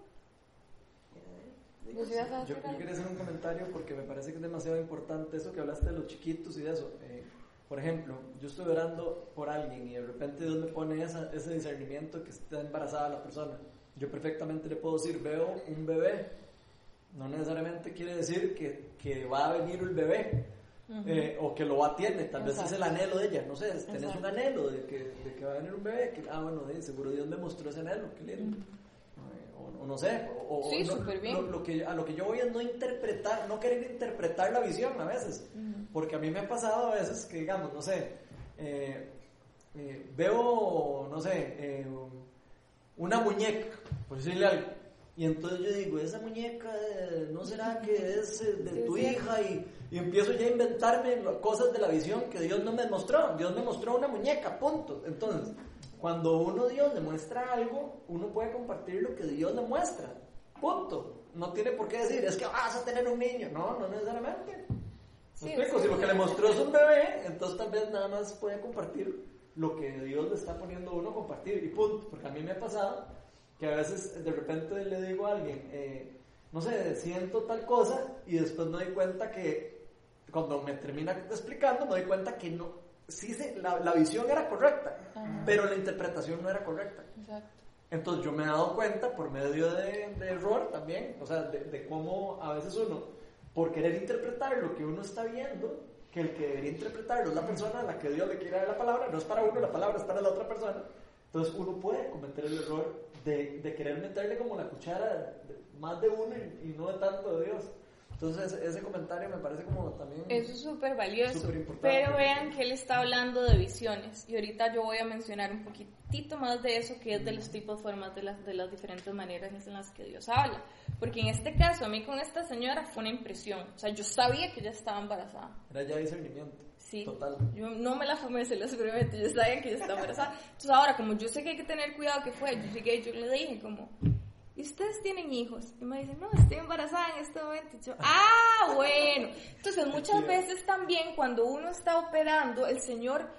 [SPEAKER 2] Pues,
[SPEAKER 1] Yo, yo quería hacer un comentario porque me parece que es demasiado importante eso que hablaste de los chiquitos y de eso. Eh, por ejemplo, yo estoy orando por alguien y de repente Dios me pone esa- ese discernimiento que está embarazada la persona. Yo perfectamente le puedo decir, veo un bebé. No necesariamente quiere decir que, que va a venir el bebé eh, o que lo va a tener. Tal vez es el anhelo de ella. No sé, tenés
[SPEAKER 2] Exacto.
[SPEAKER 1] un anhelo de que, de que va a venir un bebé. Que, ah, bueno, de- seguro Dios me mostró ese anhelo. Qué lindo. O no sé, o,
[SPEAKER 2] Sí,
[SPEAKER 1] no-
[SPEAKER 2] bien.
[SPEAKER 1] lo- lo que, a lo que yo voy es no interpretar, no querer interpretar la visión a veces. Porque a mí me ha pasado a veces que, digamos, no sé, eh, eh, veo, no sé, eh, una muñeca, por decirle algo. Y entonces yo digo, esa muñeca, eh, ¿no será que es de tu hija? Y, y empiezo ya a inventarme cosas de la visión que Dios no me mostró. Dios me mostró una muñeca, punto. Entonces, cuando uno Dios le muestra algo, uno puede compartir lo que Dios le muestra, punto. No tiene por qué decir, es que vas a tener un niño. No, no necesariamente.
[SPEAKER 2] Sí,
[SPEAKER 1] ¿Me explico? Si lo que le mostró es un bebé, entonces tal vez nada más puede compartir lo que Dios le está poniendo a uno a compartir y punto. Porque a mí me ha pasado que a veces de repente le digo a alguien, eh, no sé, siento tal cosa y después me doy cuenta que cuando me termina explicando me doy cuenta que no, sí se- la, la visión era correcta,
[SPEAKER 2] Ajá.
[SPEAKER 1] pero la interpretación no era correcta.
[SPEAKER 2] Exacto.
[SPEAKER 1] Entonces yo me he dado cuenta por medio de, de error también, o sea, de, de cómo a veces uno, por querer interpretar lo que uno está viendo, que el que debería interpretarlo es la persona a la que Dios le quiere dar la palabra, no es para uno, la palabra es para la otra persona. Entonces uno puede cometer el error de, de querer meterle como la cuchara más de uno y, y no de tanto de Dios. Entonces ese comentario me parece como también...
[SPEAKER 2] Eso es súper valioso. Pero vean que él está hablando de visiones. Y ahorita yo voy a mencionar un poquitito más de eso, que es de los tipos, formas, de las, de las diferentes maneras en las que Dios habla. Porque en este caso, a mí con esta señora fue una impresión. O sea, yo sabía que ella estaba embarazada.
[SPEAKER 1] Era ya discernimiento.
[SPEAKER 2] Sí.
[SPEAKER 1] Total.
[SPEAKER 2] Yo no me la fumé, se los prometo. Yo sabía que ella estaba embarazada. Entonces ahora, como yo sé que hay que tener cuidado que fue, yo llegué y yo le dije como... ¿Y ustedes tienen hijos? Y me dicen, no, estoy embarazada en este momento. Y yo, ah, bueno. Entonces, muchas veces también cuando uno está operando, el Señor,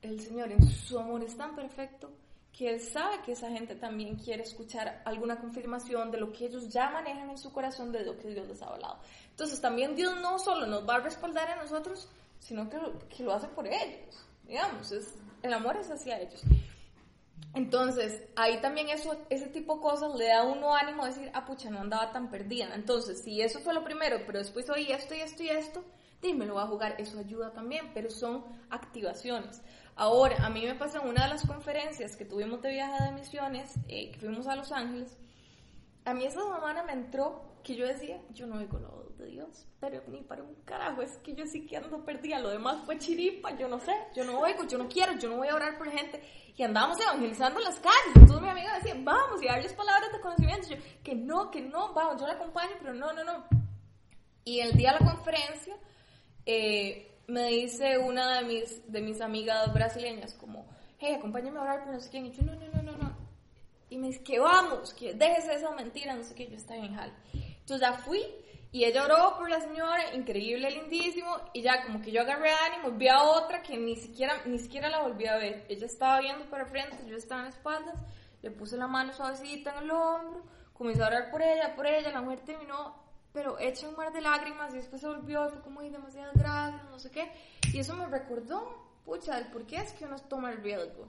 [SPEAKER 2] el Señor en su amor es tan perfecto que Él sabe que esa gente también quiere escuchar alguna confirmación de lo que ellos ya manejan en su corazón de lo que Dios les ha hablado. Entonces, también Dios no solo nos va a respaldar a nosotros, sino que que lo hace por ellos. Digamos, es, el amor es hacia ellos. Entonces, ahí también eso, ese tipo de cosas le da a uno ánimo a decir, ah, pucha, no andaba tan perdida. Entonces, si eso fue lo primero, pero después oí esto y esto y esto, dime, lo va a jugar, eso ayuda también, pero son activaciones. Ahora, a mí me pasa en una de las conferencias que tuvimos de viaje de misiones, eh, que fuimos a Los Ángeles, a mí esa semana me entró que yo decía, yo no oigo la voz de Dios, pero ni para un carajo, es que yo sí que ando perdida, lo demás fue chiripa, yo no sé, yo no oigo, yo no quiero, yo no voy a orar por gente. Y andábamos evangelizando las calles, entonces mi amiga decía, vamos, y darles palabras de conocimiento, yo, que no, que no, vamos, yo la acompaño, pero no, no, no. Y el día de la conferencia, eh, me dice una de mis, de mis amigas brasileñas, como, hey, acompáñame a orar por no sé quién, y yo, no, no, no, no, no. Y me dice que vamos, que déjese esa mentira, no sé qué, yo estaba en jale. Entonces ya fui y ella oró por la señora, increíble, lindísimo, y ya como que yo agarré ánimo vi a otra que ni siquiera, ni siquiera la volví a ver. Ella estaba viendo para frente, yo estaba en espaldas, le puse la mano suavecita en el hombro, comencé a orar por ella, por ella, la mujer terminó, pero hecha un mar de lágrimas y después se volvió, fue como, ay, demasiadas gracias, no sé qué. Y eso me recordó, pucha, el por qué es que uno toma el riesgo.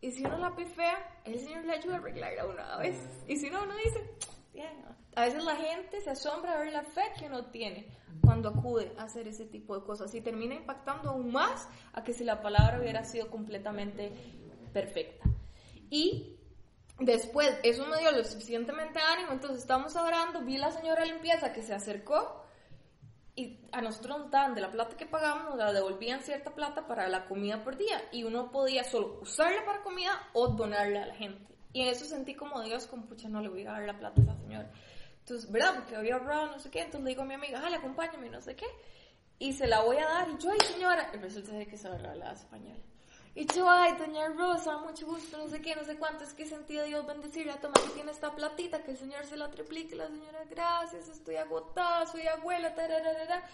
[SPEAKER 2] Y si uno la pifea, el Señor le ayuda a arreglarla una vez. Y si no, uno dice, "Bien". a veces la gente se asombra de ver la fe que uno tiene cuando acude a hacer ese tipo de cosas y termina impactando aún más a que si la palabra hubiera sido completamente perfecta. Y después, eso me dio lo suficientemente ánimo, entonces estábamos orando, vi la señora limpieza que se acercó y a nosotros nos daban de la plata que pagamos, nos la devolvían cierta plata para la comida por día y uno podía solo usarla para comida o donarla a la gente. Y en eso sentí como Dios, como pucha, no le voy a dar la plata a esa señora. Entonces, ¿verdad? Porque había ahorrado no sé qué, entonces le digo a mi amiga, le acompáñame, no sé qué. Y se la voy a dar y yo, ay señora, y resulta ser que se hablaba español. Y yo, ay, doña Rosa, mucho gusto, no sé qué, no sé cuánto, es que sentí a Dios bendecirla, toma que tiene esta platita, que el Señor se la triplique, la señora, gracias, estoy agotada, soy abuela, tararara.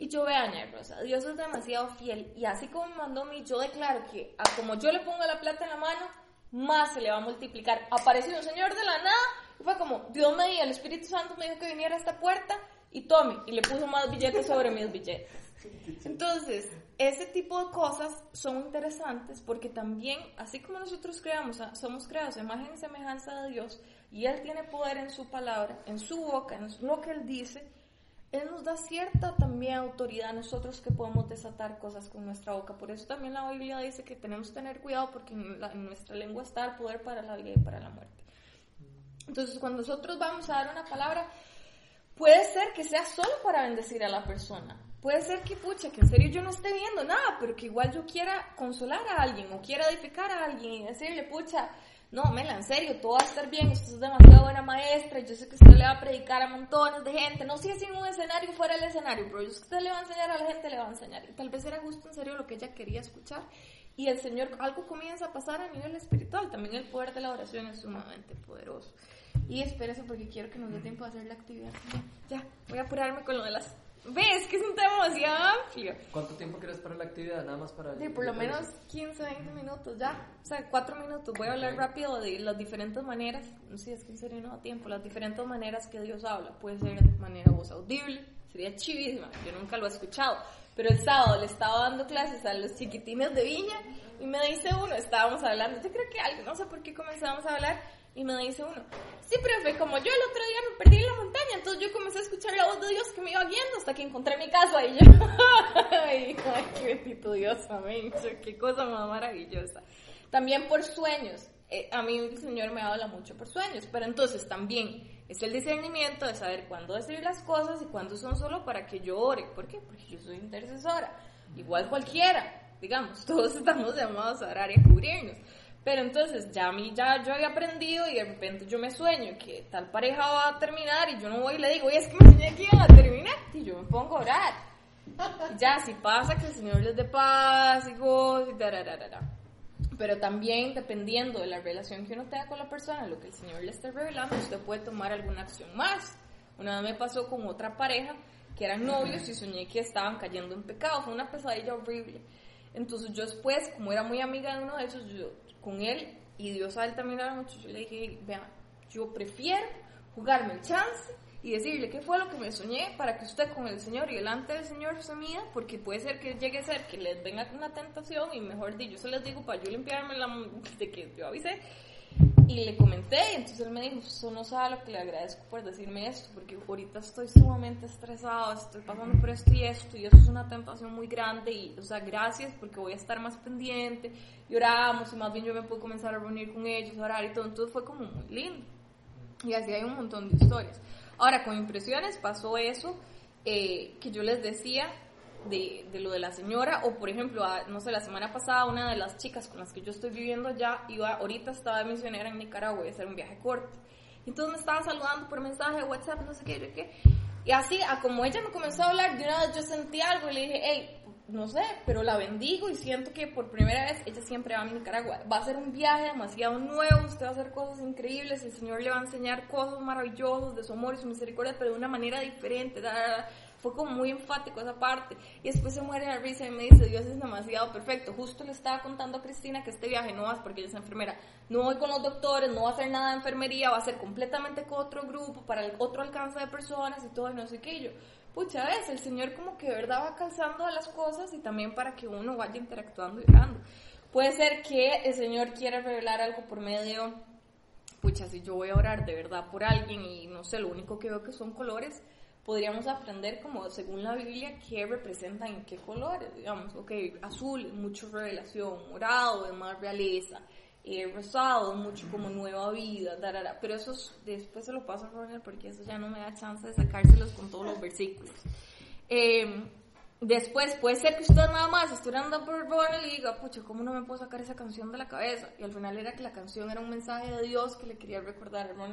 [SPEAKER 2] Y yo vea, doña Rosa, Dios es demasiado fiel, y así como me mandó mí, yo declaro que a como yo le pongo la plata en la mano, más se le va a multiplicar. Apareció un señor de la nada, y fue como, Dios me dijo, el Espíritu Santo me dijo que viniera a esta puerta, y tome, y le puso más billetes sobre mis billetes. Entonces, ese tipo de cosas son interesantes porque también, así como nosotros creamos, somos creados a imagen y semejanza de Dios y Él tiene poder en su palabra, en su boca, en lo que Él dice, Él nos da cierta también autoridad a nosotros que podemos desatar cosas con nuestra boca. Por eso también la Biblia dice que tenemos que tener cuidado porque en, en nuestra lengua está el poder para la vida y para la muerte. Entonces, cuando nosotros vamos a dar una palabra, puede ser que sea solo para bendecir a la persona Puede ser que, pucha, que en serio yo no esté viendo nada, pero que igual yo quiera consolar a alguien o quiera edificar a alguien y decirle, pucha, no, Mela, en serio, todo va a estar bien, usted es demasiado buena maestra, yo sé que usted le va a predicar a montones de gente, no sé si en un escenario fuera el escenario, pero yo sé que usted le va a enseñar a la gente, le va a enseñar. Y tal vez era justo en serio lo que ella quería escuchar. Y el Señor, algo comienza a pasar a nivel espiritual, también el poder de la oración es sumamente poderoso. Y espérese porque quiero que nos dé tiempo de hacer la actividad. Ya, voy a apurarme con lo de las ¿Ves? Que es un tema demasiado amplio.
[SPEAKER 1] ¿Cuánto tiempo quieres para la actividad? Nada más para...
[SPEAKER 2] Sí, por lo menos 15, 20 minutos ya. O sea, 4 minutos. Voy a hablar rápido de las diferentes maneras. No sé, es que en serio no da tiempo. Las diferentes maneras que Dios habla. Puede ser de manera voz audible. Sería chivísima. Yo nunca lo he escuchado. Pero el sábado le estaba dando clases a los chiquitines de Viña y me dice uno, estábamos hablando, yo creo que algo, no sé por qué comenzamos a hablar y me dice uno, sí, profe, como yo el otro día me perdí en la montaña, entonces yo comencé a escuchar la voz de Dios que me iba guiando hasta que encontré mi casa y yo, ay, qué bendito Dios, amén, qué cosa más maravillosa. También por sueños, eh, a mí el Señor me habla mucho por sueños, pero entonces también es el discernimiento de saber cuándo decir las cosas y cuándo son solo para que yo ore. ¿Por qué? Porque yo soy intercesora, igual cualquiera, digamos, todos estamos llamados a orar y a cubrirnos. Pero entonces ya a mí ya yo había aprendido y de repente yo me sueño que tal pareja va a terminar y yo no voy y le digo, oye, es que me soñé que iban a terminar y yo me pongo a orar. Y ya, si pasa que el Señor les dé paz y gozo y Pero también dependiendo de la relación que uno tenga con la persona, lo que el Señor le esté revelando, usted puede tomar alguna acción más. Una vez me pasó con otra pareja que eran novios y soñé que estaban cayendo en pecado. Fue una pesadilla horrible. Entonces yo después, como era muy amiga de uno de esos, yo con él y Dios a él también era mucho. Yo le dije, vea, yo prefiero jugarme el chance y decirle qué fue lo que me soñé para que usted con el Señor y delante del Señor se mida, porque puede ser que llegue a ser que les venga una tentación y mejor dicho, yo se les digo para yo limpiarme la de que yo avisé y le comenté, y entonces él me dijo, eso no sabe lo que le agradezco por decirme esto, porque ahorita estoy sumamente estresado, estoy pasando por esto y esto, y eso es una tentación muy grande, y, o sea, gracias porque voy a estar más pendiente, y oramos, y más bien yo me puedo comenzar a reunir con ellos, orar y todo, entonces fue como muy lindo. Y así hay un montón de historias. Ahora, con impresiones pasó eso, eh, que yo les decía, de, lo de la señora, o por ejemplo, no sé, la semana pasada una de las chicas con las que yo estoy viviendo ya, iba, ahorita estaba de misionera en Nicaragua, iba a hacer un viaje corto. Entonces me estaba saludando por mensaje WhatsApp, no sé qué, qué. Y así, a como ella me comenzó a hablar, de una vez yo sentí algo y le dije, hey, no sé, pero la bendigo y siento que por primera vez ella siempre va a Nicaragua. Va a ser un viaje demasiado nuevo, usted va a hacer cosas increíbles, el Señor le va a enseñar cosas maravillosas de su amor y su misericordia, pero de una manera diferente fue como muy enfático esa parte. Y después se muere la risa y me dice, Dios es demasiado perfecto. Justo le estaba contando a Cristina que este viaje no va, porque ella es enfermera, no voy con los doctores, no va a hacer nada de enfermería, va a ser completamente con otro grupo, para el otro alcance de personas y todo, y no sé qué. yo, pucha, ves, el Señor como que de verdad va calzando a las cosas y también para que uno vaya interactuando y orando. Puede ser que el Señor quiera revelar algo por medio, pucha, si yo voy a orar de verdad por alguien y no sé, lo único que veo que son colores, podríamos aprender como según la Biblia qué representan en qué colores, digamos, ok, azul, mucho revelación, morado es más realeza, eh, rosado, mucho como nueva vida, pero eso después se lo paso a Roger porque eso ya no me da chance de sacárselos con todos los versículos. Eh, después, puede ser que usted nada más estuviera andando por Borneo y diga, pucha, ¿cómo no me puedo sacar esa canción de la cabeza? Y al final era que la canción era un mensaje de Dios que le quería recordar, hermano,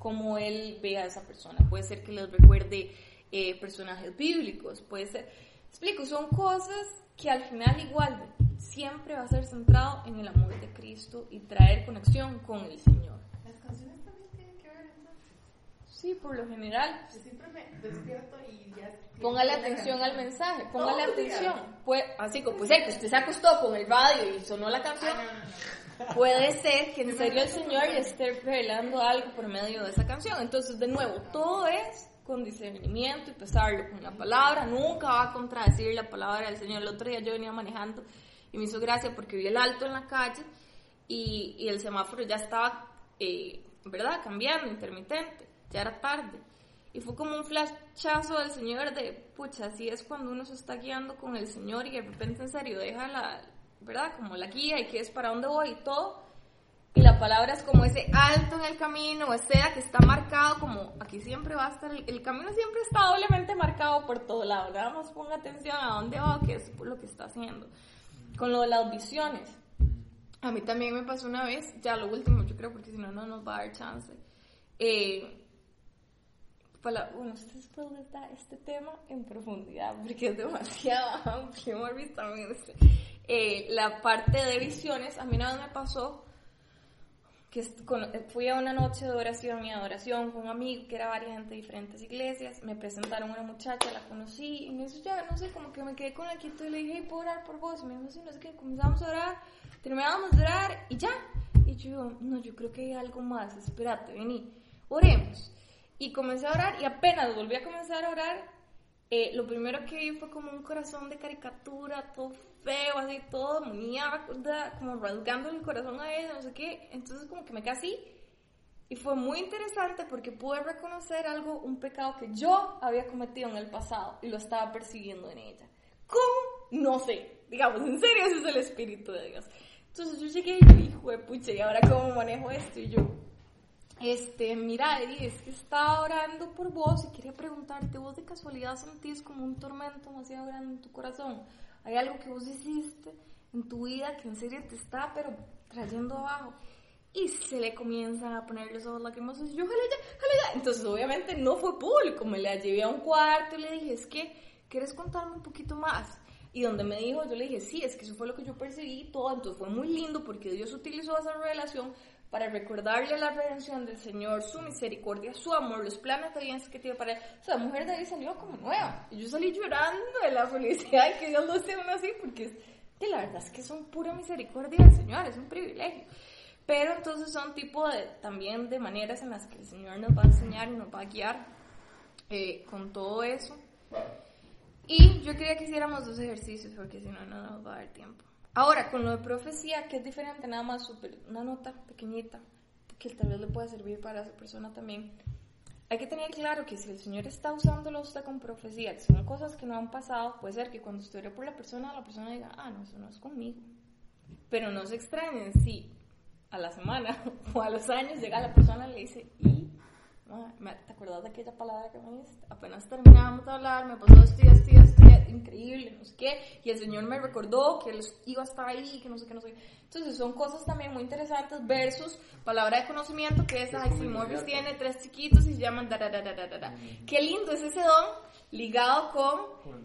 [SPEAKER 2] cómo él ve a esa persona. Puede ser que les recuerde eh, personajes bíblicos, puede ser... Explico, son cosas que al final igual siempre va a ser centrado en el amor de Cristo y traer conexión con el Señor.
[SPEAKER 6] Las canciones también tienen que ver entonces.
[SPEAKER 2] Sí, por lo general.
[SPEAKER 6] Yo siempre me despierto y ya.
[SPEAKER 2] Póngale atención al mensaje, póngale atención. Pues, así como, pues, que usted se acostó con el radio y sonó la canción. Puede ser que en serio el Señor esté revelando algo por medio de esa canción. Entonces, de nuevo, todo es con discernimiento y pesarlo con la palabra. Nunca va a contradecir la palabra del Señor. El otro día yo venía manejando y me hizo gracia porque vi el alto en la calle y, y el semáforo ya estaba, eh, ¿verdad?, cambiando, intermitente. Ya era tarde. Y fue como un flashazo del Señor de, pucha, así es cuando uno se está guiando con el Señor y de repente en serio deja la, ¿verdad? Como la guía y que es para dónde voy y todo. Y la palabra es como ese alto en el camino, o sea, que está marcado como, aquí siempre va a estar, el, el camino siempre está doblemente marcado por todo lado. Nada más ponga atención a dónde va, qué es lo que está haciendo. Con lo de las visiones. A mí también me pasó una vez, ya lo último, yo creo, porque si no, no nos va a dar chance. Eh, para, bueno, ustedes pueden este tema en profundidad porque es demasiado amplio, Morris también. Eh, la parte de visiones, a mí vez me pasó que fui a una noche de oración y adoración con un amigo que era varias gente de diferentes iglesias, me presentaron una muchacha, la conocí y me dijo, ya, no sé, como que me quedé con el quito y le dije, ¿puedo orar por vos? Y me dijo, sí, no sé qué, comenzamos a orar, terminamos de orar y ya. Y yo, no, yo creo que hay algo más, espérate, vení, oremos. Y comencé a orar y apenas volví a comenzar a orar, eh, lo primero que vi fue como un corazón de caricatura, todo feo, así, todo mierda, como rasgando el corazón a ella, no sé qué. Entonces como que me quedé así. Y fue muy interesante porque pude reconocer algo, un pecado que yo había cometido en el pasado y lo estaba persiguiendo en ella. ¿Cómo? No sé. Digamos, en serio, ese es el espíritu de Dios. Entonces yo llegué y dije, pucha, ¿y ahora cómo manejo esto? Y yo, este, mira, Eddie, es que estaba orando por vos y quería preguntarte, ¿vos de casualidad sentís como un tormento demasiado grande en tu corazón? ¿Hay algo que vos hiciste en tu vida que en serio te está, pero trayendo abajo? Y se le comienzan a poner los ojos lacrimosos y yo, jale ya, jale ya. Entonces, obviamente, no fue público, me la llevé a un cuarto y le dije, es que, ¿quieres contarme un poquito más? Y donde me dijo, yo le dije, sí, es que eso fue lo que yo percibí todo, entonces fue muy lindo porque Dios utilizó esa revelación para recordarle la redención del Señor, su misericordia, su amor, los planes de bienes que tiene para él. O sea, la mujer de ahí salió como nueva. Y yo salí llorando de la felicidad que Dios lo sea uno así, porque es, que la verdad es que son pura misericordia del Señor, es un privilegio. Pero entonces son tipo de, también de maneras en las que el Señor nos va a enseñar y nos va a guiar eh, con todo eso. Y yo quería que hiciéramos dos ejercicios, porque si no, no nos va a dar tiempo. Ahora, con lo de profecía, que es diferente, nada más super, una nota pequeñita, que tal vez le pueda servir para esa persona también. Hay que tener claro que si el Señor está usándolo usted con profecía, que son cosas que no han pasado, puede ser que cuando usted ore por la persona, la persona diga, ah, no, eso no es conmigo. Pero no se extrañen si a la semana o a los años llega la persona y le dice, ¿y? ¿Te acuerdas de aquella palabra que me diste? Apenas terminábamos de hablar, me pasó esto y esto esto, increíble, no sé qué, y el Señor me recordó que él iba a estar ahí, que no sé qué, no sé qué. Entonces son cosas también muy interesantes versus palabra de conocimiento que es, ay, si Morris tiene tres chiquitos y se llaman da, da, da, da, da, da. Qué lindo es ese don ligado con...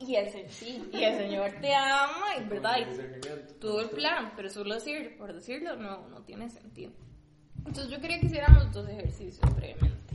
[SPEAKER 2] Y el, sí, y el Señor te ama, y verdad, y todo el plan, pero solo decir, por decirlo no, no tiene sentido. Entonces yo quería que hiciéramos dos ejercicios brevemente.